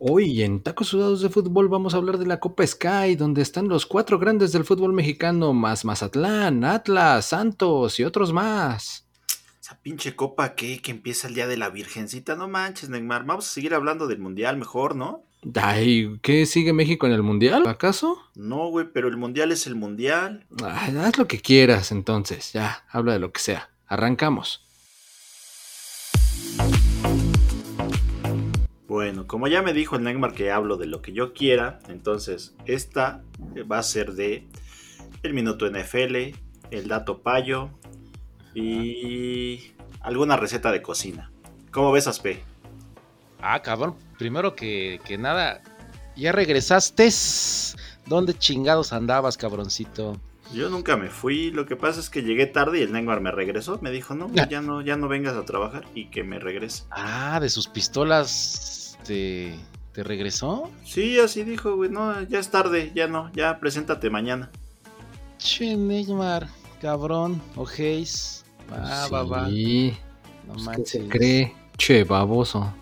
Hoy en Tacos Sudados de Fútbol vamos a hablar de la Copa Sky, donde están los cuatro grandes del fútbol mexicano, más Mazatlán, Atlas, Santos y otros más. Esa pinche copa que, que empieza el día de la Virgencita, no manches, Neymar. Vamos a seguir hablando del Mundial mejor, ¿no? Ay, ¿qué sigue México en el Mundial? ¿Acaso? No, güey, pero el Mundial es el Mundial. Ay, haz lo que quieras entonces, ya, habla de lo que sea. Arrancamos. Bueno, como ya me dijo el Neymar que hablo de lo que yo quiera, entonces esta va a ser de el minuto NFL, el dato payo y alguna receta de cocina. ¿Cómo ves, Aspe? Ah, cabrón, primero que, que nada, ya regresaste. ¿Dónde chingados andabas, cabroncito? Yo nunca me fui, lo que pasa es que llegué tarde y el Neymar me regresó, me dijo, no, ya no, ya no vengas a trabajar y que me regrese. Ah, de sus pistolas te, te regresó. Sí, así dijo, güey, no, ya es tarde, ya no, ya preséntate mañana. Che, Neymar, cabrón, ojéis. Va, sí, va, va. No pues, ¿qué manches. se cree? Che, baboso.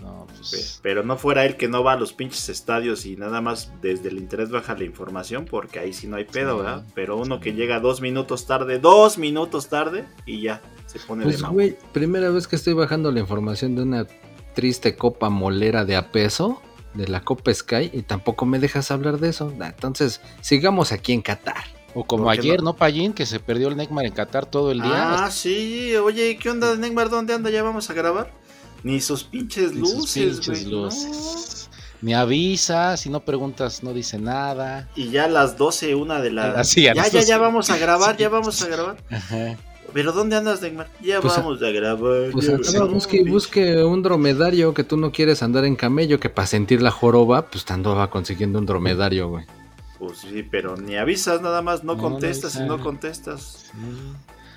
No, pues. Pero no fuera él que no va a los pinches estadios y nada más desde el internet baja la información, porque ahí sí no hay pedo, Sí, ¿verdad? Pero uno sí. que llega dos minutos tarde, dos minutos tarde y ya se pone Pues, de güey, primera vez que estoy bajando la información de una triste copa molera de a peso, de la Copa Sky, y tampoco me dejas hablar de eso. Nah, Entonces, sigamos aquí en Qatar. O como ¿Por qué ayer, no? ¿no, Payín? Que se perdió el Neymar en Qatar todo el día. Ah, sí, oye, ¿qué onda, Neymar? ¿Dónde anda? ¿Ya vamos a grabar? Ni sus pinches Ni sus luces, pinches güey. no. luces. Ni avisa, si no preguntas, no dice nada. Y ya a las 12, una de la... Ah, sí, a ya, ya, 12. ya vamos a grabar, ya vamos a grabar. Ajá. Pero ¿dónde andas, Neymar? Ya Pues, vamos a grabar. Pues vamos. busque y busque un dromedario que tú no quieres andar en camello, que para sentir la joroba, pues te andaba consiguiendo un dromedario, güey. Pues sí, pero ni avisas nada más, no, No, no contestas y no contestas. Sí.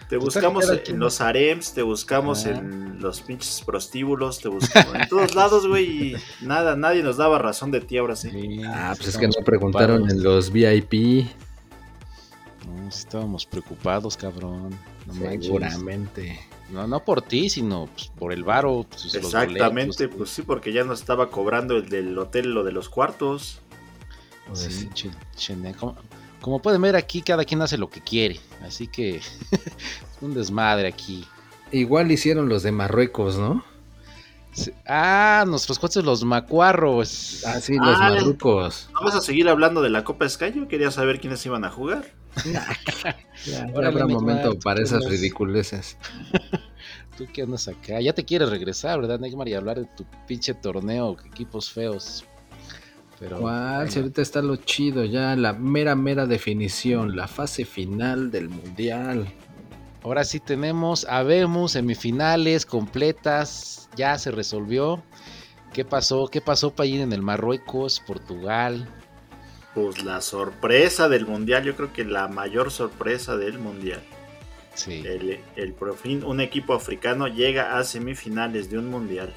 Te Total, buscamos en quien- los harems, te buscamos Ajá. en los pinches prostíbulos, te buscamos en todos lados, güey, y nada, nadie nos daba razón de ti ahora sí. Sí, Ah, pues es que estábamos no preguntaron en los VIP. No, sí estábamos preocupados, cabrón. No. Seguramente. No, no por ti, sino pues, por el varo. pues, Exactamente, boletos, pues sí, porque ya nos estaba cobrando el del hotel lo de los cuartos. Pues Sí, como, como pueden ver aquí, cada quien hace lo que quiere. Así que un desmadre aquí. Igual hicieron los de Marruecos, ¿no? Sí. Ah, nuestros coches los macuarros. Ah, sí, los Ah. marrucos. Vamos a seguir hablando de la Copa Sky, yo quería saber quiénes iban a jugar. Ya, Órale, habrá momento para qué esas andas. ridiculeces. Tú que andas acá. Ya te quieres regresar, ¿verdad, Neymar? Y hablar de tu pinche torneo, equipos feos. Pero. ¿Cuál? Si ahorita está lo chido, ya la mera, mera definición, la fase final del mundial. Ahora sí tenemos, habemos semifinales completas. Ya se resolvió. ¿Qué pasó? ¿Qué pasó Payín en el Marruecos, Portugal? Pues la sorpresa del mundial, yo creo que la mayor sorpresa del mundial. Sí. El, el por fin un equipo africano llega a semifinales de un mundial.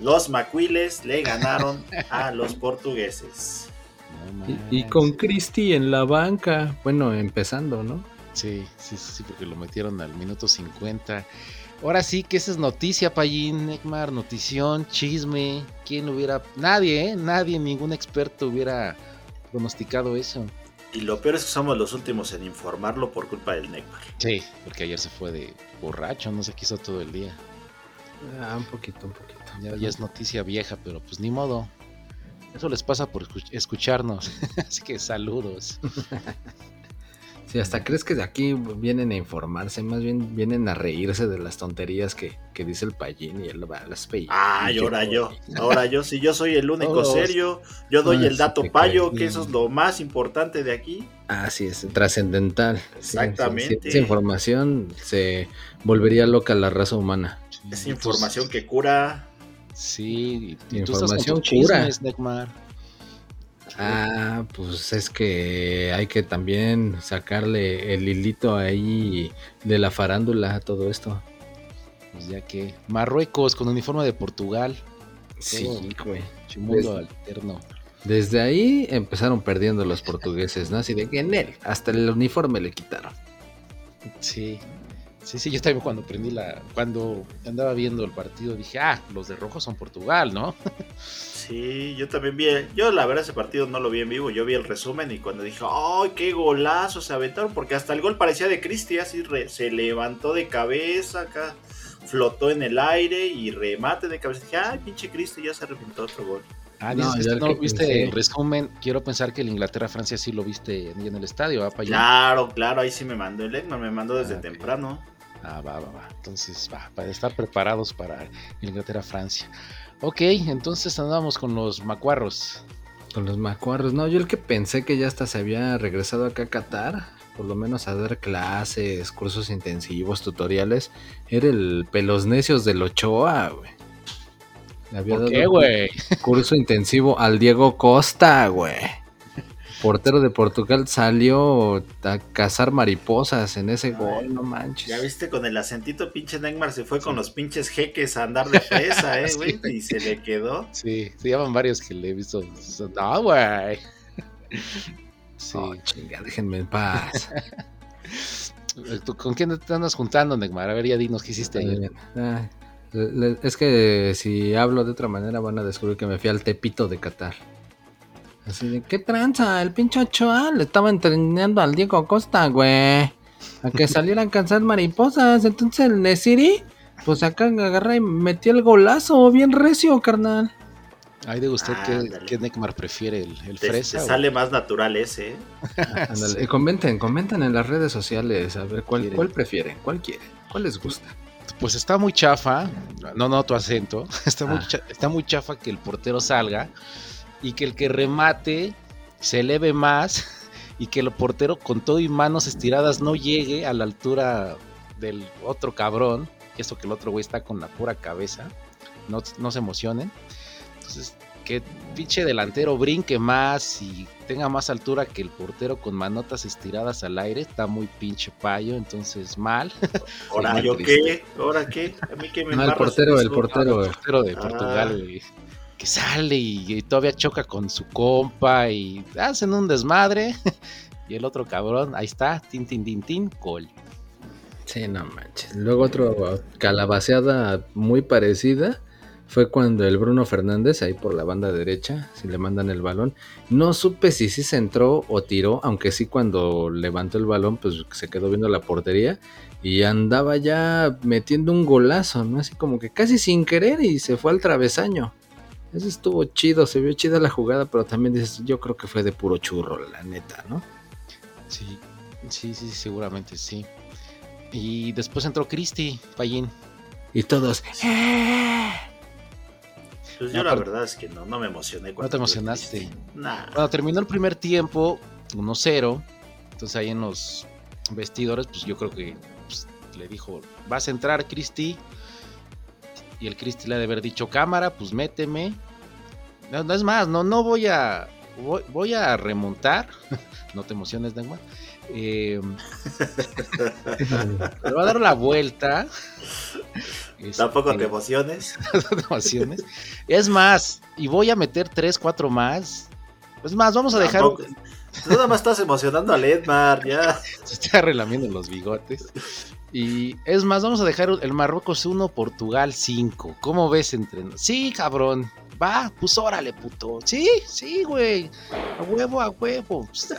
Los macuiles le ganaron a los portugueses. No Y, y con. Cristi en la banca, bueno, empezando, ¿no? Sí, sí, sí, sí, porque lo metieron al minuto 50. Ahora sí que esa es noticia, Payín, Neymar, notición, chisme. ¿Quién hubiera.? Nadie, ¿eh? Nadie, ningún experto hubiera pronosticado eso. Y lo peor es que somos los últimos en informarlo por culpa del Neymar. Sí, porque ayer se fue de borracho, no se quiso todo el día. Ah, un poquito, un poquito. Ya, ya es noticia vieja, pero pues ni modo. Eso les pasa por escuch- escucharnos. Así que saludos. Sí, hasta crees que de aquí vienen a informarse, más bien vienen a reírse de las tonterías que, que dice el payín y el las pe- Ay, y que- ahora yo, ahora yo, si yo soy el único Todos. serio, yo doy el dato payo, que eso es lo más importante de aquí. Así es, trascendental. Exactamente. sí, sí, esa información se volvería loca la raza humana. Es información que cura. Sí, y, y tú estás Información cura. Ah, pues es que hay que también sacarle el hilito ahí de la farándula a todo esto. Pues ya que. Marruecos con uniforme de Portugal. Sí, güey. Chimundo alterno. Desde ahí empezaron perdiendo los portugueses, ¿no? Así de que en él, hasta el uniforme le quitaron. Sí. Sí, sí, yo también cuando prendí la. Cuando andaba viendo el partido dije, ah, los de rojo son Portugal, ¿no? Sí, yo también vi. Yo, la verdad, ese partido no lo vi en vivo. Yo vi el resumen y cuando dije, ¡ay, qué golazo se aventaron! Porque hasta el gol parecía de Cristi, así se levantó de cabeza acá, flotó en el aire y remate de cabeza. Dije, ¡ay, pinche Cristi! Ya se reventó otro gol. Ah, no, ya no viste el resumen. Quiero pensar que el Inglaterra-Francia sí lo viste en el estadio, ¿va, Claro, claro, ahí sí me mandó el Egman, me mandó desde ah, temprano. Ah, va, va, va. Entonces, va, para estar preparados para Inglaterra-Francia. Ok, entonces andamos con los macuarros. Con los macuarros. No, yo el que pensé que ya hasta se había regresado acá a Qatar, por lo menos a dar clases, cursos intensivos, tutoriales, era el pelos necios del Ochoa, güey. ¿Por qué, güey? Curso intensivo al Diego Costa, güey portero de Portugal salió a cazar mariposas en ese gol, no manches. Ya viste, con el acentito pinche Neymar se fue con los pinches jeques a andar de fresa, eh, güey, y se le quedó. Sí, se llaman varios que le he visto. No, güey. Sí. Oh, chinga, déjenme en paz. ¿Con quién te andas juntando, Neymar? A ver, ya dinos qué hiciste ayer. es que si hablo de otra manera van a descubrir que me fui al Tepito de Qatar. Así de, ¿qué tranza? El pinche Ochoa le estaba entrenando al Diego Costa, güey. A que salieran a cansar mariposas. Entonces el Nesiri, pues acá agarra y metió el golazo. Bien recio, carnal. Ay, de usted qué, Neckmar prefiere, el, fresa. sale más natural ese. ¿eh? Ándale, comenten, comenten en las redes sociales a ver cuál, cuál prefieren, cuál quieren, cuál les gusta. Pues está muy chafa, no, no, tu acento, está, muy, ah. está muy chafa que el portero salga y que el que remate se eleve más y que el portero con todo y manos estiradas no llegue a la altura del otro cabrón, y eso que el otro güey está con la pura cabeza, no, no se emocionen. Entonces, que pinche delantero brinque más y tenga más altura que el portero con manotas estiradas al aire, está muy pinche payo, entonces mal. ¿Ahora yo qué? ¿Ahora qué? A mí que me el portero, el portero, el portero de Portugal, ah que sale y, todavía choca con su compa y hacen un desmadre. y el otro cabrón, ahí está, tin, tin, tin, tin, gol. Sí, no manches. Luego otro calabaceada muy parecida fue cuando el Bruno Fernández, ahí por la banda derecha, si le mandan el balón, no supe si sí se entró o tiró, aunque sí cuando levantó el balón, pues se quedó viendo la portería y andaba ya metiendo un golazo, ¿no? Así como que casi sin querer y se fue al travesaño. Eso estuvo chido, se vio chida la jugada, pero también dices, yo creo que fue de puro churro, la neta, ¿no? Sí, sí, sí, seguramente sí. Y después entró Cristi, Payín. Y todos. ¡Eh! Pues yo la verdad es que no, no me emocioné. No te emocionaste. Cuando terminó el primer tiempo, 1-0. Entonces ahí en los vestidores, pues yo creo que pues, le dijo, vas a entrar, Cristi y el Cristi le ha de haber dicho, cámara, pues méteme. No, es más, no, no voy a. Voy, a remontar. no te emociones, Dagmar. Eh, le va a dar la vuelta. Tampoco te este, emociones. te emociones. Es más, y voy a meter tres, cuatro más. Es más, vamos a dejar. nada más estás emocionando a Edmar, ya. Se está relamiendo los bigotes. Y es más, vamos a dejar el Marruecos 1, Portugal 5. ¿Cómo ves entre Sí, cabrón. Va, pues órale, puto. Sí, sí, güey. A huevo, a huevo. Pues,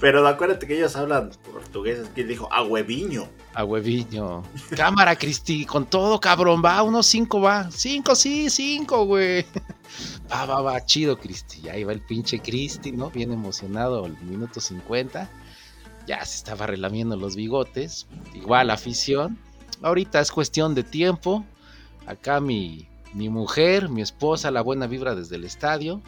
Pero acuérdate que ellos hablan portugués. ¿Quién dijo? A hueviño. A hueviño. Cámara, Cristi. Con todo, cabrón. Va, unos 5 va. 5, sí, 5, güey. Va, va, va. Chido, Cristi. Ahí va el pinche Cristi, ¿no? Bien emocionado al minuto 50 ya se estaba relamiendo los bigotes. Igual afición. Ahorita es cuestión de tiempo. Acá mi, mi mujer, mi esposa, la buena vibra desde el estadio.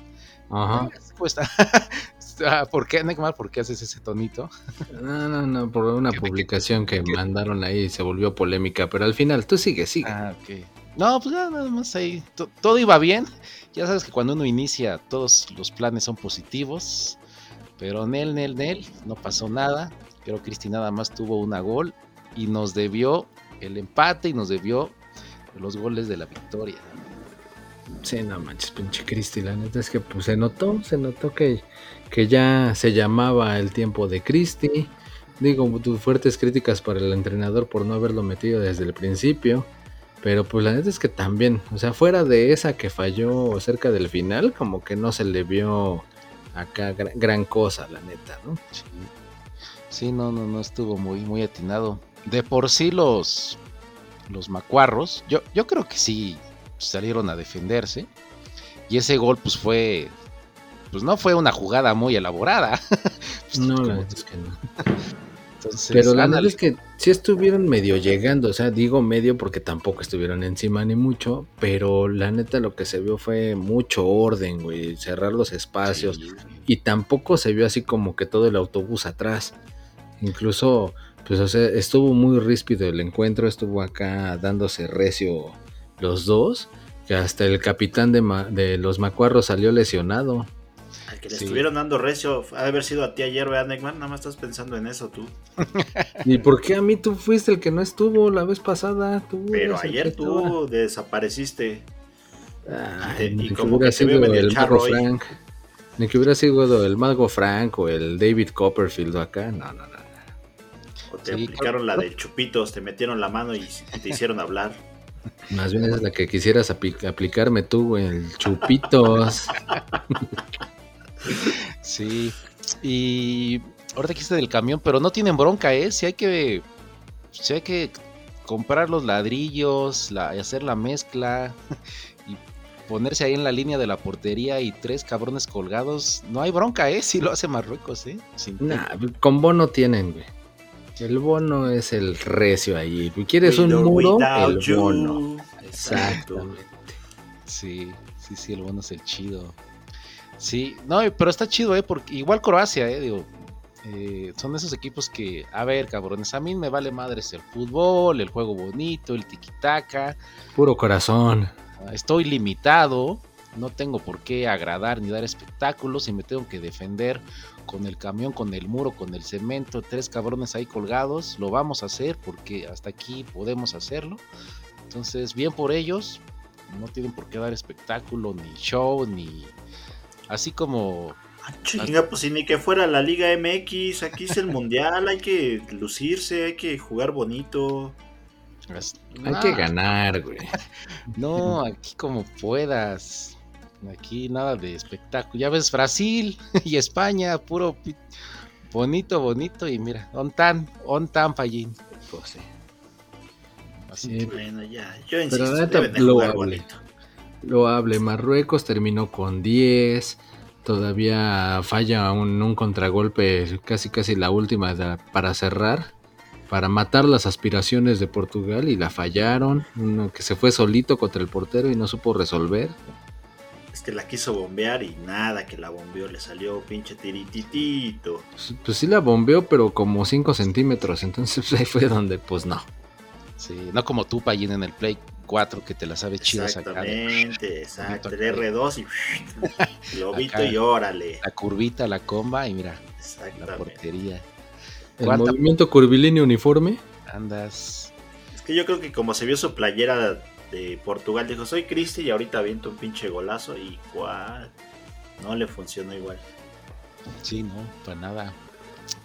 Ajá. Pues, ah, ¿Por qué, Neymar? ¿Por qué haces ese tonito? No, no, no, por una publicación que mandaron ahí y se volvió polémica, pero al final tú sigue, sigue. Ah, ok. No, pues nada más ahí. todo iba bien. Ya sabes que cuando uno inicia, todos los planes son positivos. Pero Nel, Nel, Nel, no pasó nada. Pero Cristi nada más tuvo una gol y nos debió el empate y nos debió los goles de la victoria. Sí, no manches, pinche Cristi, la neta es que pues, se notó, se notó que, que ya se llamaba el tiempo de Cristi. Digo, fuertes críticas para el entrenador por no haberlo metido desde el principio. Pero pues la neta es que también, o sea, fuera de esa que falló cerca del final, como que no se le vio acá gran, cosa, la neta, ¿no? Sí. no, no, no estuvo muy, muy atinado. De por sí los, los macuarros, yo, yo creo que sí salieron a defenderse. Y ese gol, pues fue. Pues no fue una jugada muy elaborada. Pues, no, la verdad es que no. Pero la verdad es que sí estuvieron medio llegando, o sea, digo medio porque tampoco estuvieron encima ni mucho, pero la neta lo que se vio fue mucho orden, güey, cerrar los espacios y tampoco se vio así como que todo el autobús atrás. Incluso, pues, o sea, estuvo muy ríspido el encuentro, estuvo acá dándose recio los dos, que hasta el capitán de, de los macuarros salió lesionado. Al que le estuvieron dando recio, ha de haber sido a ti ayer, ¿verdad, Neckman? Nada más estás pensando en eso tú. ¿Y por qué a mí tú fuiste el que no estuvo la vez pasada? Pero ayer tú desapareciste. y, como que, sido el mago Frank. Ni que hubiera sido el mago Frank o el David Copperfield acá. No, no, no. O te aplicaron la de chupitos, te metieron la mano y te hicieron hablar. Más bien es la que quisieras aplicarme tú, güey, el chupitos. sí. Y ahorita quiste del camión, pero no tienen bronca, ¿eh? Si hay que. Si hay que comprar los ladrillos, la, hacer la mezcla y ponerse ahí en la línea de la portería y tres cabrones colgados, no hay bronca, ¿eh? Si lo hace Marruecos, ¿eh? Nah, con bono tienen, güey. El bono es el recio ahí. Si quieres un muro, el bono. Exactamente. Sí, sí, sí, el bono es el chido. Sí, no, pero está chido, ¿eh? Porque igual Croacia, ¿eh? Digo, eh, son esos equipos que, a ver, cabrones, a mí me vale madres el fútbol, el juego bonito, el tiquitaca. Puro corazón. Estoy limitado, no tengo por qué agradar ni dar espectáculos y me tengo que defender con el camión, con el muro, con el cemento, tres cabrones ahí colgados, lo vamos a hacer porque hasta aquí podemos hacerlo. Entonces, bien por ellos, no tienen por qué dar espectáculo, ni show, ni así como... Ah, chinga, pues si ni que fuera la Liga MX, aquí es el Mundial, hay que lucirse, hay que jugar bonito. Hay que ganar, güey. No, aquí como puedas. Aquí nada de espectáculo. Ya ves Brasil y España, puro bonito, bonito. Y mira, on tan, on tan Pallín. Pues Así bueno, ya. Yo insisto, lo hable. Lo hable. Marruecos terminó con 10. Todavía falla un, un contragolpe, casi casi la última para cerrar para matar las aspiraciones de Portugal y la fallaron. Uno que se fue solito contra el portero y no supo resolver que la quiso bombear y nada que la bombeó, le salió pinche tirititito. Pues, pues sí la bombeó, pero como 5 centímetros, entonces ahí fue donde pues no. Sí, no como tú, Payín, en el Play 4 que te la sabe chido Exactamente, exacto, el R2 y lobito y órale. La curvita, la comba y mira, la portería. El movimiento curvilíneo uniforme. Andas. Es que yo creo que como se vio su playera de Portugal dijo, soy Cristi y ahorita aviento un pinche golazo y cuál, no le funcionó igual. Sí, no, para nada,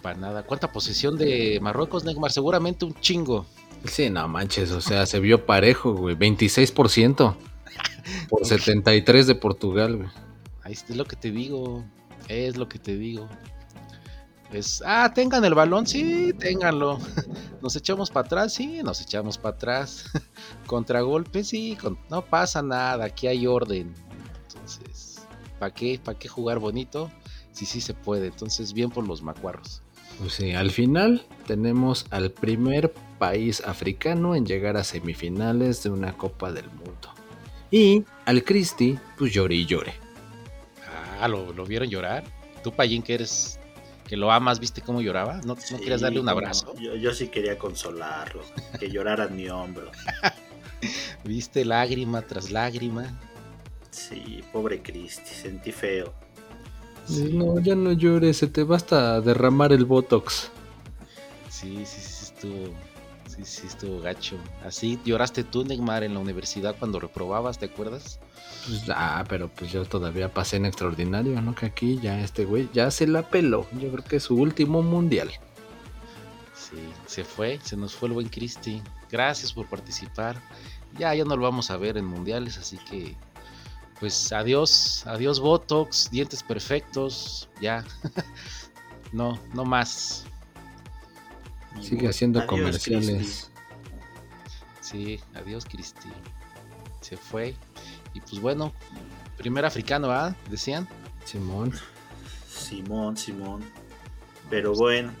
para nada. ¿Cuánta posesión de Marruecos, Neymar? Seguramente un chingo. Sí, no manches, o sea, se vio parejo, güey, 26% por 73 de Portugal, güey. Ahí es lo que te digo, es lo que te digo. Es, ah, tengan el balón, sí, ténganlo. Nos echamos para atrás, sí, nos echamos para atrás. Contragolpe, sí, no pasa nada, aquí hay orden. Entonces, ¿para qué, ¿para qué jugar bonito? Sí, sí se puede. Entonces, bien por los macuarros. Pues sí, al final tenemos al primer país africano en llegar a semifinales de una Copa del Mundo. Y al Cristi, pues llore y llore. Ah, ¿lo, lo vieron llorar? Tú, Payín, que eres que lo amas, ¿viste cómo lloraba? ¿No, querías darle un abrazo? Yo, sí quería consolarlo, que llorara en mi hombro. ¿Viste lágrima tras lágrima? Sí, pobre Cristi, sentí feo. No, ya no llores, se te basta derramar el Botox. Sí, sí, sí, estuvo. Sí, sí, estuvo gacho. Así lloraste tú, Neymar, en la universidad cuando reprobabas, ¿te acuerdas? Pues, ah, pero pues yo todavía pasé en extraordinario, ¿no? Que aquí ya este güey ya se la peló. Yo creo que es su último mundial. Sí, se fue, se nos fue el buen Cristi. gracias por participar. Ya, ya no lo vamos a ver en mundiales, así que pues adiós, adiós Botox, dientes perfectos, ya. no, no más. Sigue haciendo comerciales. Sí, adiós Cristi. Se fue. Y pues bueno, primer africano, ¿ah? Decían. Simón. Simón, Simón. Pero bueno,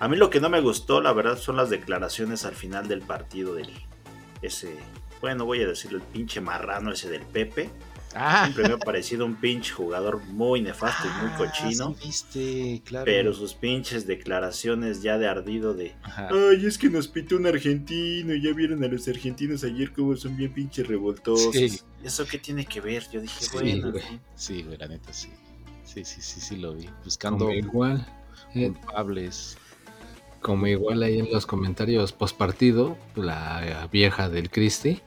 a mí lo que no me gustó, la verdad, son las declaraciones al final del partido del ese, bueno, voy a decirlo, el pinche marrano ese del Pepe. Ah. Siempre me ha parecido un pinche jugador muy nefasto y muy ah, cochino. Pero sus pinches declaraciones ya de ardido de Ay, es que nos pitó un argentino y ya vieron a los argentinos ayer como son bien pinches revoltosos. ¿Eso qué tiene que ver? Yo dije, bueno. Sí, güey, la neta sí. Sí, sí, sí, sí lo vi. Buscando igual. Eh, culpables. Como igual ahí en los comentarios post partido, la vieja del Cristi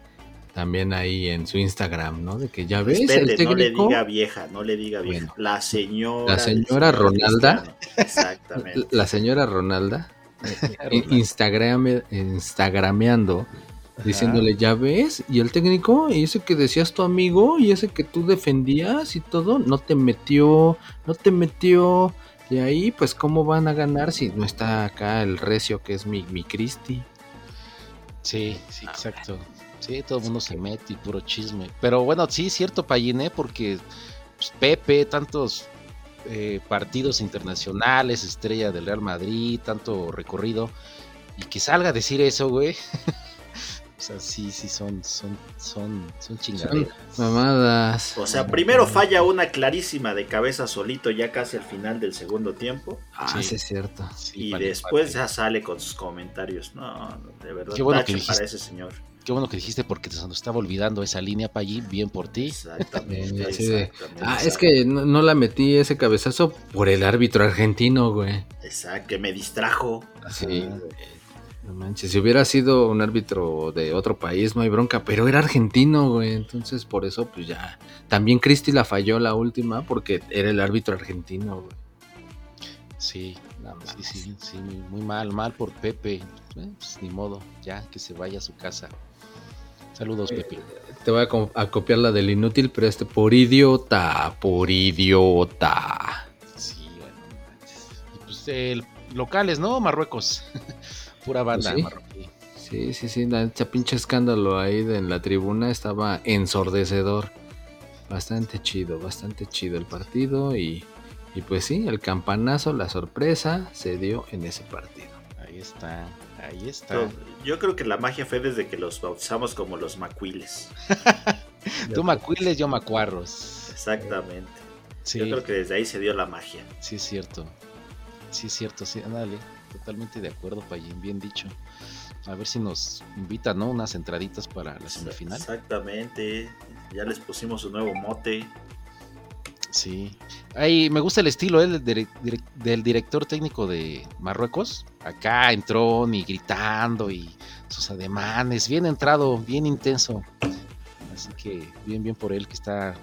también ahí en su Instagram, ¿no? De que ya ves. el técnico... no le diga vieja, no le diga vieja. la señora. La señora Ronalda. Exactamente. La señora Ronalda. Eh, Instagram, Instagrameando, diciéndole, ya ves, y el técnico, y ese que decías tu amigo, y ese que tú defendías y todo, no te metió, no te metió. Y ahí, pues, ¿cómo van a ganar si no está acá el recio que es mi, mi Cristi? Sí, sí, exacto. Sí, todo el mundo se mete y puro chisme. Pero bueno, sí, cierto, Payiné, porque pues, Pepe, tantos eh, partidos internacionales, estrella del Real Madrid, tanto recorrido, y que salga a decir eso, güey. o sea, sí, sí, son, son, son, son chingaderas. mamadas. O sea, primero falla una clarísima de cabeza solito ya casi al final del segundo tiempo. Ah, sí, es cierto. y después ya sale con sus comentarios. No, de verdad, Qué bueno que para ese señor. Qué bueno que dijiste porque se nos estaba olvidando esa línea para allí, bien por ti. Exactamente. ah, es que no, la metí ese cabezazo por el árbitro argentino, güey. Exacto, que me distrajo. Sí, No manches, si hubiera sido un árbitro de otro país, no hay bronca, pero era argentino, güey. Entonces, por eso, pues ya. También Cristi la falló la última porque era el árbitro argentino, güey. Sí, sí, sí, sí, muy mal, mal por Pepe. Pues, ni modo, ya que se vaya a su casa. Saludos, eh, Pepe. Te voy a, copiar la del inútil, pero este por idiota, por idiota. Sí, bueno. Y pues locales, ¿no? Marruecos. Pura banda pues sí. Sí, sí, Ese pinche escándalo ahí en la tribuna estaba ensordecedor. Bastante chido, bastante chido el partido y, y pues sí, el campanazo, la sorpresa se dio en ese partido. Ahí está. Ahí está. Yo creo que la magia fue desde que los bautizamos como los macuiles. Tú macuiles, yo macuarros. Exactamente. Yo creo que desde ahí se dio la magia. Sí, es cierto. Sí, es cierto, sí, dale. Totalmente de acuerdo, Payín, bien dicho. A ver si nos invitan, ¿no? Unas entraditas para la semifinal. Exactamente. Ya les pusimos un nuevo mote. Sí. Ahí me gusta el estilo ¿eh? del, director técnico de Marruecos. Acá entró y gritando y sus ademanes. Bien entrado, bien intenso. Así que bien, bien por él que está.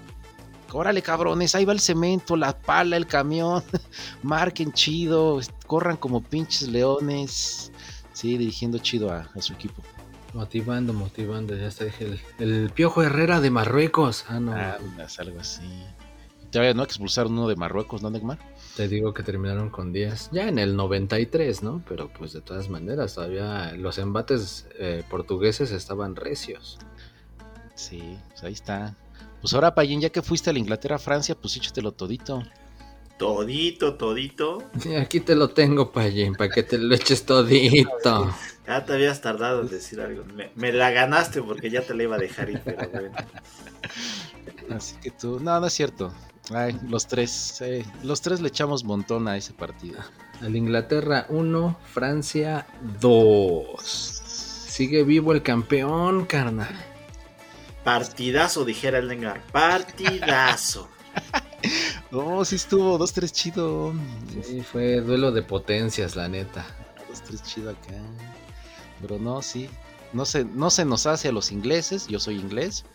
Órale, cabrones, ahí va el cemento, la pala, el camión. Marquen chido, corran como pinches leones. Sí, dirigiendo chido a, su equipo. Motivando, motivando, ya está, dije, el, Piojo Herrera de Marruecos. Ah, no. Ah, algo así. Todavía no expulsaron uno de Marruecos, ¿no, Neymar? Te digo que terminaron con 10. Ya en el 93, ¿no? Pero pues de todas maneras, todavía los embates eh, portugueses estaban recios. Sí, pues ahí está. Pues ahora, Payín, ya que fuiste a la Inglaterra, Francia, pues échatelo todito. Todito, todito. Sí, aquí te lo tengo, Payín, para que te lo eches todito. Ya te habías tardado en decir algo. Me, me, la ganaste porque ya te la iba a dejar ir, pero bueno. Así que tú, no, no es cierto. Ay, los tres, los tres le echamos montón a ese partido. Al Inglaterra 1, Francia 2. Sigue vivo el campeón, carnal. Partidazo, dijera el Dengar. Partidazo. no, sí estuvo 2-3 chido. Sí, fue duelo de potencias, la neta. 2-3 chido acá. Pero no, sí. No se, no se nos hace a los ingleses. Yo soy inglés.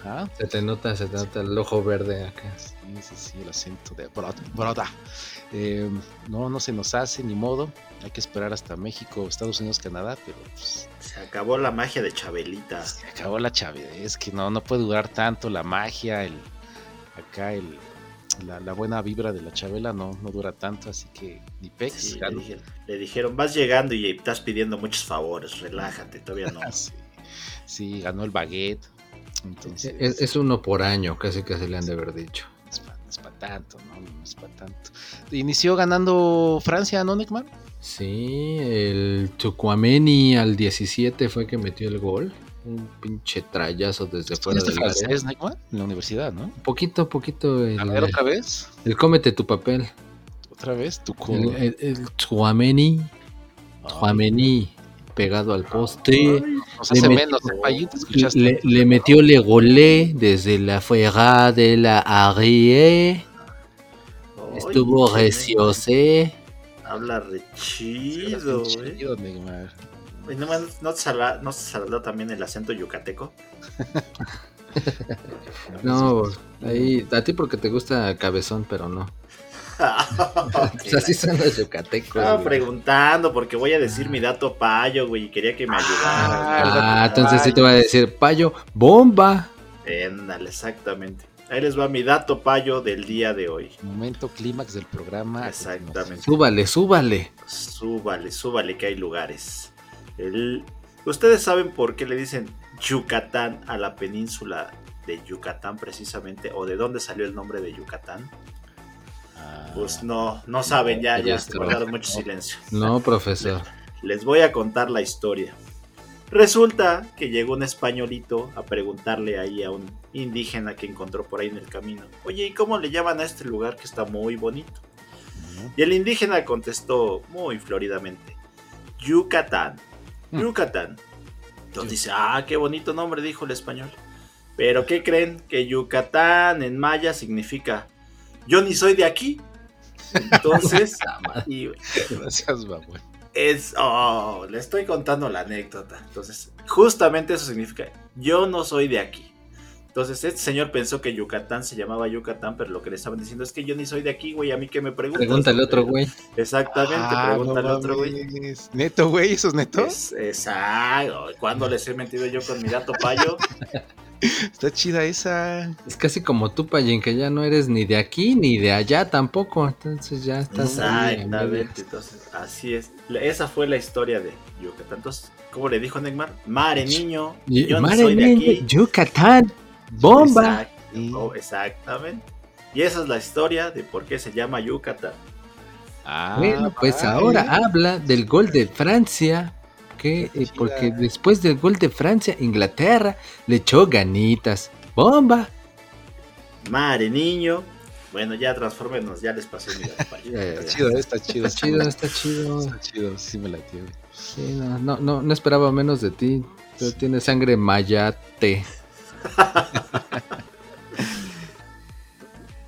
Ajá. Se te nota, se te nota el ojo verde acá. Sí, sí, sí, el acento de broda. Eh, no, no se nos hace ni modo. Hay que esperar hasta México, Estados Unidos, Canadá, pero pues, Se acabó la magia de Chabelita. Se acabó la Chabelita. Es que no, no puede durar tanto la magia, el acá el la, buena vibra de la Chabela no, no dura tanto, así que ni pex. le, dijeron, vas llegando y estás pidiendo muchos favores, relájate, todavía no. sí, ganó el baguette. Entonces, es, uno por año, casi casi le han de haber dicho. Es para tanto, ¿no? No es para tanto. Inició ganando Francia, ¿no, Neckman? Sí, el Tucuameni al 17 fue que metió el gol. Un pinche trayazo desde fuera del francés, Neckman? En la universidad, ¿no? Poquito, poquito. El, ¿A ver otra vez? El cómete tu papel. ¿Otra vez? Tu el, el. Tuameni pegado al poste. le, menos, le, le, metió le golé desde la fuera de la Arie. Estuvo reciose. Habla re chido, ¿No, no, te salió, también el acento yucateco? no, ahí, a ti porque te gusta cabezón, pero no. pues así son los yucatecos. Estaba preguntando porque voy a decir mi dato payo, güey, y quería que me ayudara. Ah, entonces sí te voy a decir payo, bomba. Éndale, exactamente. Ahí les va mi dato payo del día de hoy. Momento clímax del programa. Exactamente. Súbale, súbale. Súbale, súbale que hay lugares. El... Ustedes saben por qué le dicen Yucatán a la península de Yucatán precisamente, o de dónde salió el nombre de Yucatán. Pues no, no saben, ya, ya, ya guardado mucho silencio. No, profesor. Les voy a contar la historia. Resulta que llegó un españolito a preguntarle ahí a un indígena que encontró por ahí en el camino, oye, ¿y cómo le llaman a este lugar que está muy bonito? Y el indígena contestó muy floridamente, Yucatán, mm. Yucatán. Entonces dice, ah, qué bonito nombre, dijo el español. Pero ¿qué creen? Que Yucatán en maya significa, yo ni soy de aquí. Entonces, y, Gracias, es, oh, le estoy contando la anécdota. Entonces, justamente eso significa, yo no soy de aquí. Entonces, este señor pensó que Yucatán se llamaba Yucatán, pero lo que le estaban diciendo es que yo ni soy de aquí, güey, a mí que me preguntas. Pregúntale otro güey. Exactamente, ah, pregúntale otro güey. Neto, güey, ¿eso es neto? exacto. ¿Cuándo les he mentido yo con mi dato payo? Está chida esa. Es casi como tú, Payen, que ya no eres ni de aquí ni de allá tampoco. Entonces ya estás. Exactamente. Entonces, así es. Esa fue la historia de Yucatán. Entonces, ¿cómo le dijo Neymar? Mare niño. Yo Mare soy de aquí. Yucatán. Bomba. Oh, exactamente. Y esa es la historia de por qué se llama Yucatán. Ah, bueno, pues ahora habla del gol de Francia qué? Eh, porque después del gol de Francia, Inglaterra le echó ganitas. ¡Bomba! Madre niño. Bueno, ya transformenos, ya les pasé mi Está chido, está chido. Está chido, está chido. Está chido, sí me la tiene. Sí, no, no, no, no esperaba menos de ti. Tú tienes sangre mayate.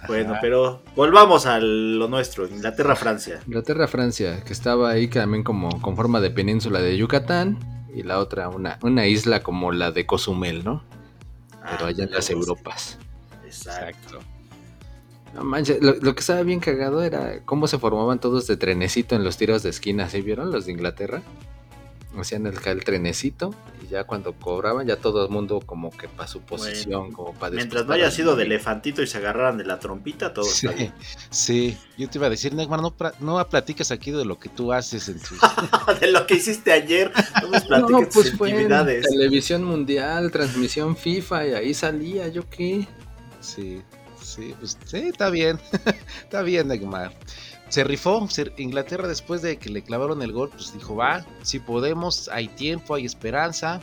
Bueno, pero volvamos a lo nuestro, Inglaterra-Francia. Inglaterra-Francia, que estaba ahí también como con forma de península de Yucatán y la otra una, una isla como la de Cozumel, ¿no? Pero ah, allá en las Europas. Exacto. No manches, lo, lo, que estaba bien cagado era cómo se formaban todos de trenecito en los tiros de esquina, ¿sí vieron los de Inglaterra? Hacían el, el, trenecito y ya cuando cobraban ya todo el mundo como que para su posición, como para Mientras no haya sido de elefantito y se agarraran de la trompita, todo sí, está bien. Sí, yo te iba a decir, Neymar, no, no platiques aquí de lo que tú haces en tus... de lo que hiciste ayer, no me platiques pues tus actividades. televisión mundial, transmisión FIFA y ahí salía, ¿yo qué? Sí, sí, pues sí, está bien, está bien, Neymar se rifó. Inglaterra después de que le clavaron el gol, pues dijo, va, si podemos, hay tiempo, hay esperanza.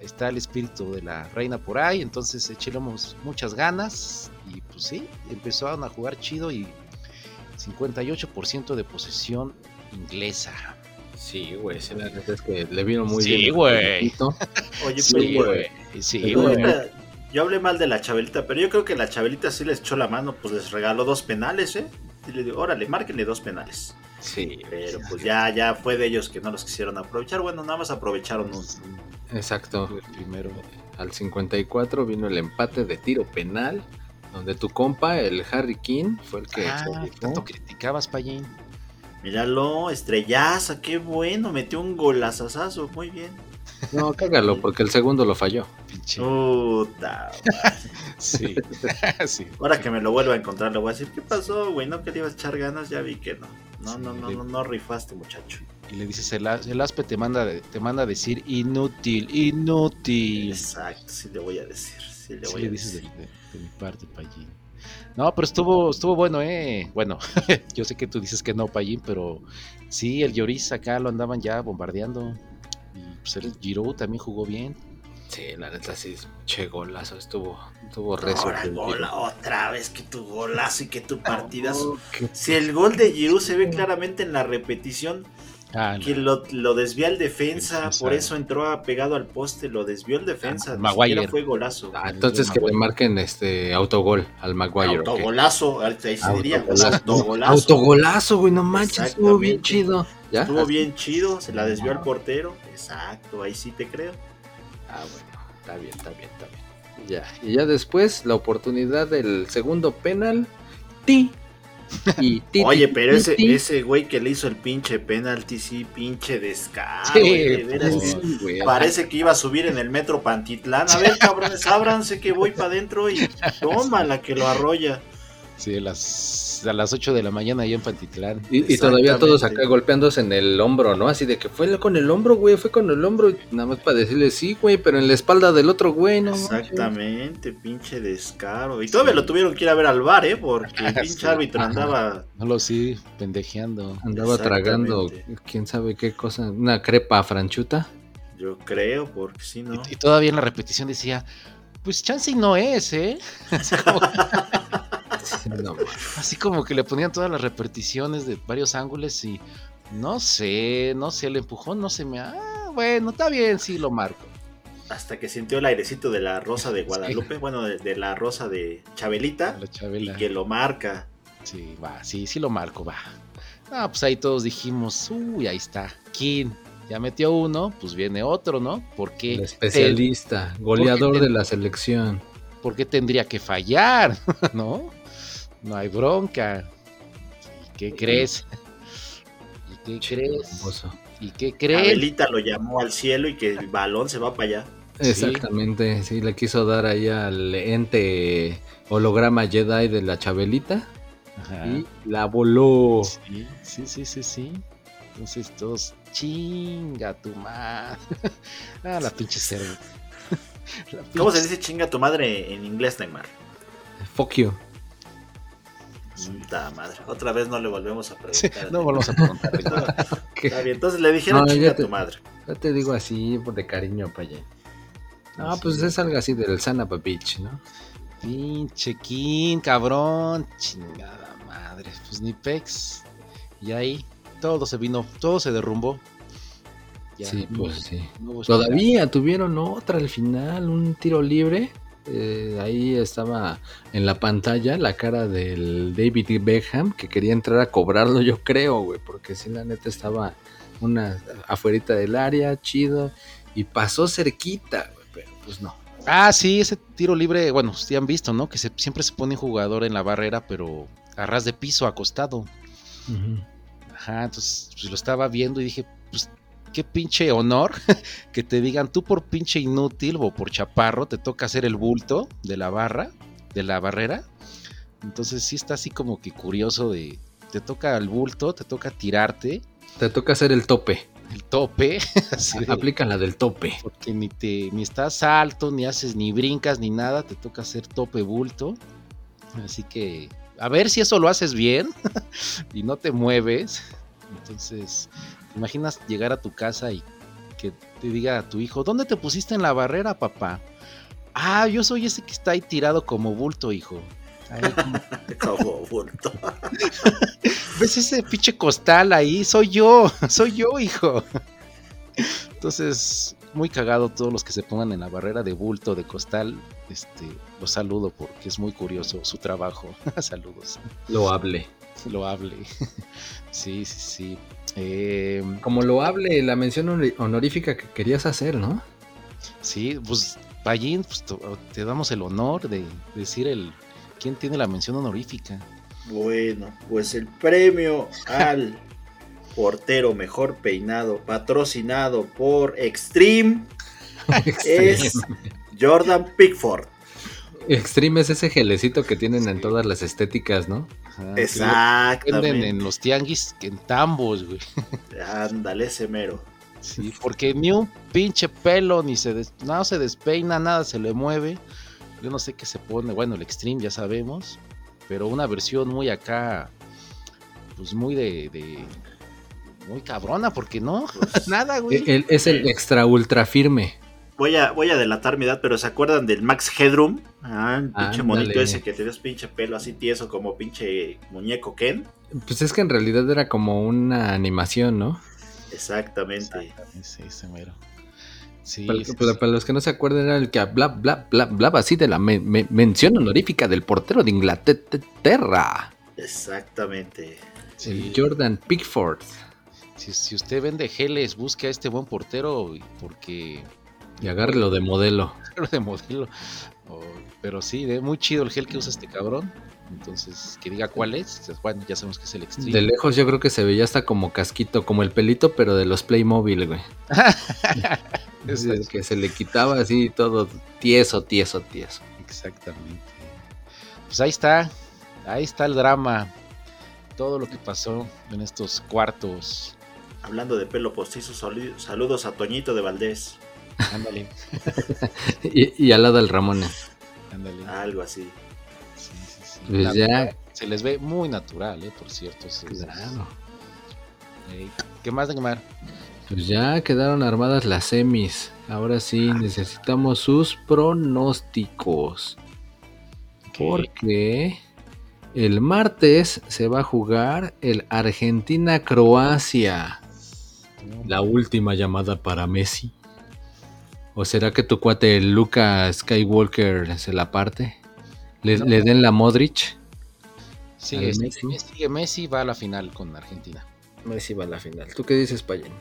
Está el espíritu de la reina por ahí, entonces echemos muchas ganas. Y pues sí, empezaron a jugar chido y 58% de posesión inglesa. Sí, güey, la es que le vino muy bien. Sí, güey. Oye, sí, güey. Sí, güey. Yo hablé mal de la Chabelita, pero yo creo que la Chabelita sí les echó la mano, pues les regaló dos penales, ¿eh? Y le digo, órale, márquenle dos penales. Sí. Pero pues ya, ya fue de ellos que no los quisieron aprovechar. Bueno, nada más aprovecharon un. Exacto. El primero. al 54 vino el empate de tiro penal, donde tu compa, el Harry King, fue el que Ah, tanto criticabas, Payín. Míralo, estrellaza, qué bueno, metió un golazazazo, muy bien. No, cágalo, porque el segundo lo falló. Pinche. Puta. Sí. sí. Ahora que me lo vuelva a encontrar, le voy a decir, ¿qué pasó, güey? ¿No que le ibas a echar ganas? Ya vi que no. No, Sí, no, no, le- no, no rifaste, muchacho. Y le dices, el, el aspe te manda, te manda a decir inútil, inútil. Exacto, sí le voy a decir. Sí le Sí dices de, decir. de- de mi parte, Payín. No, pero estuvo, estuvo bueno, eh. Bueno, yo sé que tú dices que no, Payín, pero sí, el Lloris acá lo andaban ya bombardeando. Y pues el Giroud también jugó bien. Sí, la neta sí, che golazo, estuvo, estuvo tiro. otra vez que tu golazo y que tu partidazo. Oh, qué- Si el gol de Giroud se ve claramente en la repetición, Ah, que lo, lo desvía el defensa, Defensa. por eso entró pegado al poste, lo desvió el defensa, Ah, ni fue golazo. Ah, entonces que le marquen este autogol al Maguire. Autogolazo, ahí se diría, Autogolazo. autogolazo. Autogolazo, güey, no manches, estuvo bien chido. ¿Ya? Estuvo bien chido, se la desvió al portero. Exacto, ahí sí te creo. Ah, bueno, está bien, está bien, está bien. Ya, y ya después la oportunidad del segundo penal. Ti. Y Oye, pero ese, ese güey que le hizo el pinche penalti, sí, pinche descaro. Sí, güey, veras, sí. Sí, güey. Parece que iba a subir en el metro Pantitlán. A ver, cabrones, ábranse que voy para adentro y toma la que lo arrolla. Sí, a las, a las 8 de la mañana allá en Pantitlán. Y, y todavía todos acá golpeándose en el hombro, ¿no? Así de que fue con el hombro, güey, fue con el hombro. y Nada más para decirle sí, güey, pero en la espalda del otro güey, ¿no? Exactamente, pinche descaro. Y todavía lo tuvieron que ir a ver al bar, ¿eh? Porque el pinche Sí. árbitro andaba. No lo sí, pendejeando. Andaba tragando, quién sabe qué cosa, una crepa franchuta. Yo creo, porque si no. Y, y todavía en la repetición decía, pues chance no es, ¿eh? Así como, Sí, no, man. así como que le ponían todas las repeticiones de varios ángulos y no sé, no sé, el empujón no se me... Ah, bueno, está bien, sí, lo marco. Hasta que sintió el airecito de la rosa de Guadalupe, bueno, de, de la rosa de Chabelita, La y que lo marca. Sí, va, sí, sí lo marco, va. Ah, pues ahí todos dijimos, uy, ahí está. ¿Quién? Ya metió uno, pues viene otro, ¿no? ¿Por qué? El especialista, goleador porque- de la selección. ¿Por qué tendría que fallar? ¿No? No hay bronca. ¿Y qué crees? ¿Y qué crees? ¿Y qué crees? Chabelita lo llamó al cielo y que el balón se va para allá. Exactamente, sí, le quiso dar ahí al ente holograma Jedi de la Chabelita Ajá. y la voló. Sí, sí, sí, sí, sí. Entonces todos, chinga tu madre. ah, la pinche cerdo. La ¿Cómo se dice chinga tu madre en inglés, Neymar? Fuck you. Puta madre. Otra vez no le volvemos a Sí, preguntar. no volvamos a. Está bien, entonces le dijeron No, te- tu madre. Yo te digo así de cariño para allá. No, pues es algo así del Sana Beach, ¿no? Pinche King, cabrón. Chingada madre. Pues ni pex. Y ahí todo se vino, todo se derrumbó. Ya, sí, no- pues sí. no. Todavía tuvieron otra al final, un tiro libre. Eh, ahí estaba en la pantalla la cara del David Beckham que quería entrar a cobrarlo, yo creo, güey, porque sí, la neta estaba una afuerita del área, chido, y pasó cerquita, güey, pero pues no. Ah, sí, ese tiro libre, bueno, sí han visto, ¿no? Que se- siempre se pone un jugador en la barrera, pero a ras de piso, acostado. Ajá, entonces pues, lo estaba viendo y dije, qué pinche honor que te digan tú por pinche inútil o por chaparro te toca hacer el bulto de la barra, de la barrera. Entonces sí está así como que curioso de, te toca el bulto, te toca tirarte, Te toca hacer el tope, el tope, de- aplica la del tope. porque ni te ni estás alto, ni haces ni brincas ni nada, te toca hacer tope bulto. Así que a ver si eso lo haces bien y no te mueves. Entonces, ¿te imaginas llegar a tu casa y que te diga a tu hijo, ¿dónde te pusiste en la barrera, papá? Ah, yo soy ese que está ahí tirado como bulto, hijo. Ahí como- Como bulto. ¿Ves ese pinche costal ahí? Soy yo, soy yo, hijo. Entonces, muy cagado todos los que se pongan en la barrera de bulto, de costal. Este, los saludo porque es muy curioso su trabajo. Saludos. Lo hable. Lo hable. sí, sí, sí. Eh, Como lo hable, la mención honor- honorífica que querías hacer, ¿no? sí, pues Pallín, pues te damos el honor de decir el quién tiene la mención honorífica. Bueno, pues el premio al portero mejor peinado, patrocinado por Extreme, es Jordan Pickford. Extreme es ese gelecito que tienen en todas las estéticas, ¿no? Exactamente. Venden en los tianguis en tambos, güey. Ándale, ese mero. Sí, porque ni un pinche pelo, ni se no se despeina, nada se le mueve. Yo no sé qué se pone, bueno, el Extreme ya sabemos, pero una versión muy acá, pues muy de, de muy cabrona, porque no, pues, nada, güey. es el extra ultra firme voy a, voy a delatar mi edad, pero ¿se acuerdan del Max Headroom? Ah, el pinche monito ese que tenías pinche pelo así tieso como pinche muñeco Ken. Pues es que en realidad era como una animación, ¿no? Exactamente. Sí, ese mero. Sí, para, los que no se acuerdan, era el que hablaba, bla, bla, hablaba así de la mención honorífica del portero de Inglaterra. Exactamente. Jordan Pickford. Si, si, usted vende geles, busque a este buen portero porque y agárrelo de modelo. de modelo. pero sí, muy chido el gel que usa este cabrón. Entonces, que diga cuál es. Bueno, ya sabemos que es el Extreme. De lejos yo creo que se veía hasta como casquito, como el pelito, pero de los Playmobil, güey. es el que se le quitaba así todo tieso, tieso, tieso. Exactamente. Pues ahí está. Ahí está el drama. Todo lo que pasó en estos cuartos. Hablando de pelo postizo, saludos a Toñito de Valdés. Ándale. y, al lado del Ramón. Ándale. Algo así. Pues ya. Se les ve muy natural, ¿eh? Por cierto. Claro. ¿Qué más, Neymar? Pues ya quedaron armadas las semis. Ahora sí, ah. necesitamos sus pronósticos. Porque el martes se va a jugar el Argentina-Croacia. La última llamada para Messi. ¿O será que tu cuate Luca Skywalker se la parte? ¿Le, den la Modric? Sigue Messi? Messi, va a la final con Argentina. Messi va a la final. ¿Tú qué dices, Payen?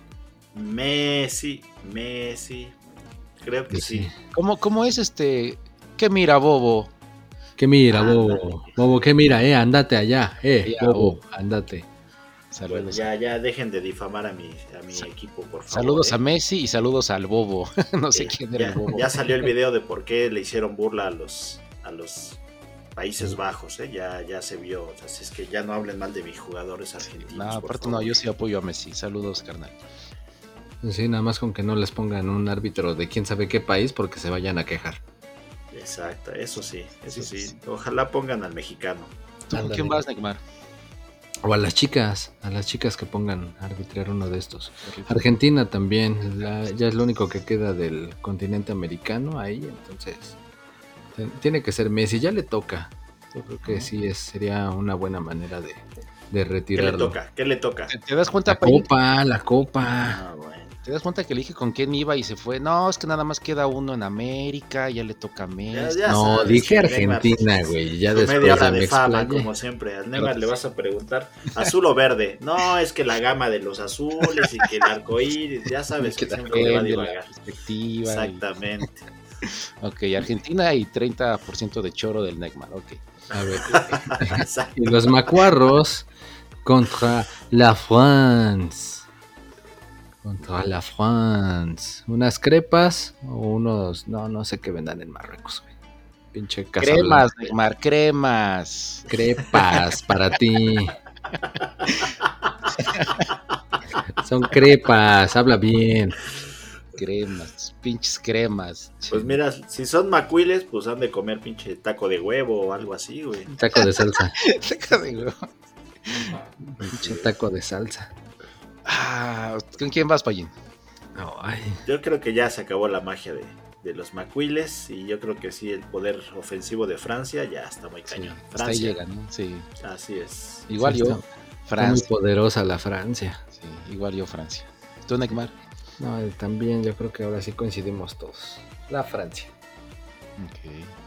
Messi, Messi. Creo que sí. ¿Cómo, ¿Cómo, es este? ¿Qué mira, Bobo? ¿Qué mira, Bobo? Bobo, ¿qué mira? Eh, andate allá. Eh, Bobo, andate. Saludos. ya, ya dejen de difamar a mi, a mi equipo, por favor. Saludos a ¿eh? Messi y saludos al Bobo. no sé quién era ya, el Bobo. Ya salió el video de por qué le hicieron burla a los, a los Países Bajos, ¿eh? ya, ya se vio. Así es que ya no hablen mal de mis jugadores argentinos. No, aparte no, yo sí apoyo a Messi. Saludos, carnal. Sí, nada más con que no les pongan un árbitro de quién sabe qué país porque se vayan a quejar. Exacto, eso sí, eso sí. Ojalá pongan al mexicano. ¿Tú quién vas, Neymar? O a las chicas, a las chicas que pongan a arbitrar uno de estos. Argentina también, ya es lo único que queda del continente americano ahí, entonces tiene que ser Messi, ya le toca. Yo creo que sí es, sería una buena manera de, de retirarlo. ¿Qué le toca? ¿Qué le toca? ¿Te, das cuenta? La copa, la copa. Ah, ¿Te das cuenta que le dije con quién iba y se fue? No, es que nada más queda uno en América, ya le toca a Messi. no, dije Argentina, güey. Ya después media hora de fama, como siempre. Al Neymar le vas a preguntar, ¿azul o verde? No, es que la gama de los azules y que el arco iris, ya sabes que, siempre le va a divagar. Exactamente. Ok, Argentina y 30% de choro del Neymar, ok. A ver. y los macuarros contra la France. Contra la France. Unas crepas o unos. No, no sé qué vendan en Marruecos, güey. Pinche casa. Cremas, Neymar, cremas. Crepas para ti. Son crepas, habla bien. Cremas, pinches cremas. Pues mira, si son macuiles, pues han de comer pinche taco de huevo o algo así, güey. Taco de salsa. taco de huevo. Pinche taco de salsa. Ah, ¿Con quién vas, Payín? Yo creo que ya se acabó la magia de, los macuiles y yo creo que sí, el poder ofensivo de Francia ya está muy cañón. Francia. llega, ¿no? Sí. Así es. Igual yo, Francia. muy poderosa la Francia. Sí, igual yo, Francia. ¿Tú, Neymar? No, también yo creo que ahora sí coincidimos todos. La Francia. Ok.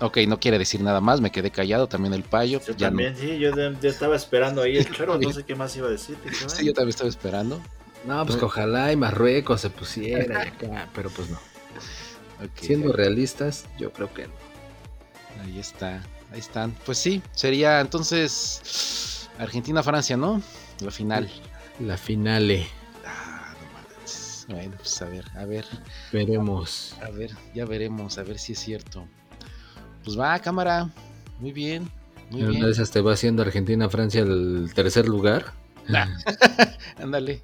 Ok, no quiere decir nada más, me quedé callado, también el payo. Yo también, sí, yo estaba esperando ahí el choro, no sé qué más iba a decir. Sí, yo también estaba esperando. No, pues que ojalá y Marruecos se pusiera y acá, pero pues no. Siendo realistas, yo creo que no. Ahí está, ahí están. Pues sí, sería entonces Argentina-Francia, ¿no? La final. La finale. Ah, no Bueno, pues a ver, a ver. Veremos. A ver, ya veremos, a ver si es cierto. Pues va, cámara. Muy bien. Muy bien. Una de esas te va haciendo Argentina-Francia el tercer lugar. Ándale.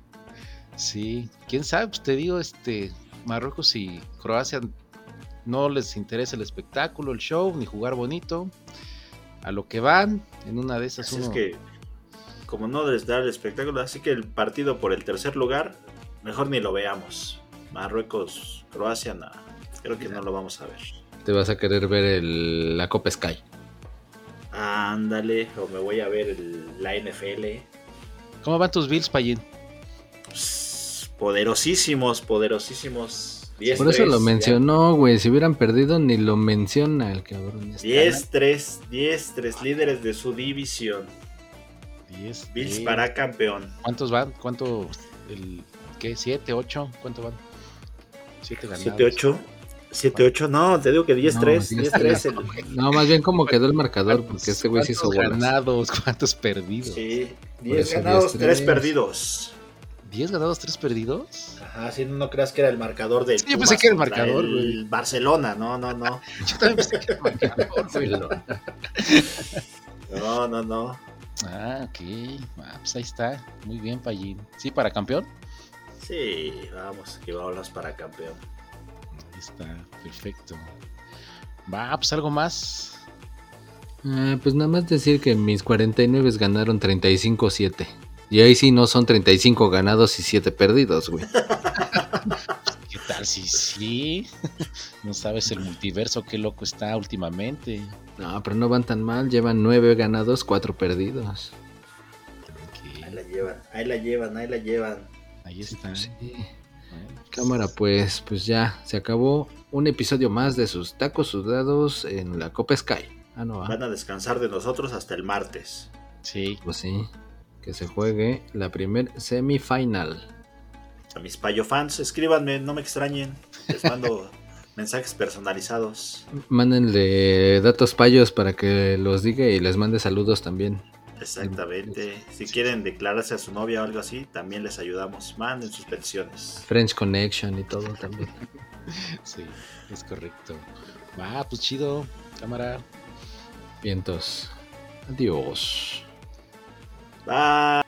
sí, quién sabe, pues te digo, este, Marruecos y Croacia no les interesa el espectáculo, el show, ni jugar bonito. A lo que van, en una de esas. es que, como no les da el espectáculo, así que el partido por el tercer lugar, mejor ni lo veamos. Marruecos, Croacia, nada. Creo que no lo vamos a ver. Te vas a querer ver la Copa Sky. Ándale, o me voy a ver la NFL. ¿Cómo van tus Bills, Payín? poderosísimos, poderosísimos por eso lo mencionó, güey. Si hubieran perdido, ni lo menciona el cabrón. 10-3, 10-3 líderes de su división. 10 Bills para campeón. ¿Cuántos van? ¿Cuánto? El, ¿Qué? ¿7, 8? ¿Cuánto van? 7 ganados. 7, 8. 7, 8, no, te digo que 10-3. No, 10, no, más bien como quedó el marcador, porque este güey se hizo ganados, cuántos perdidos. Sí, 10 ganados, 3 perdidos. ¿10 ganados, 3 perdidos? Ajá, si no, creas que era el marcador de. Sí, yo pensé que era el marcador, el Barcelona, no, no, no. yo también pensé que era el marcador, No, no, no. Ah, ok. Ah, pues ahí está. Muy bien, Pallín. ¿Sí, para campeón? Sí, vamos, que vamos para campeón. Está, perfecto. Va, pues algo más. Ah, pues nada más decir que mis 49 ganaron 35-7. Y ahí sí no son 35 ganados y 7 perdidos, güey. ¿Qué tal si sí? No sabes el multiverso, qué loco está últimamente. No, pero no van tan mal, llevan 9 ganados, 4 perdidos. Ahí la llevan, ahí la llevan, ahí la llevan. Ahí está. Sí. Cámara, pues, pues ya, se acabó un episodio más de sus tacos sudados en la Copa Sky. Ah, no, Van a descansar de nosotros hasta el martes. Sí. Pues sí que se juegue la primer semifinal. A mis payo fans, escríbanme, no me extrañen. Les mando mensajes personalizados. Mándenle datos payos para que los diga y les mande saludos también. Exactamente. Si quieren declararse a su novia o algo así, también les ayudamos. Manden sus pensiones. French Connection y todo también. sí, es correcto. Va, pues chido, cámara. Vientos. Adiós. Bye.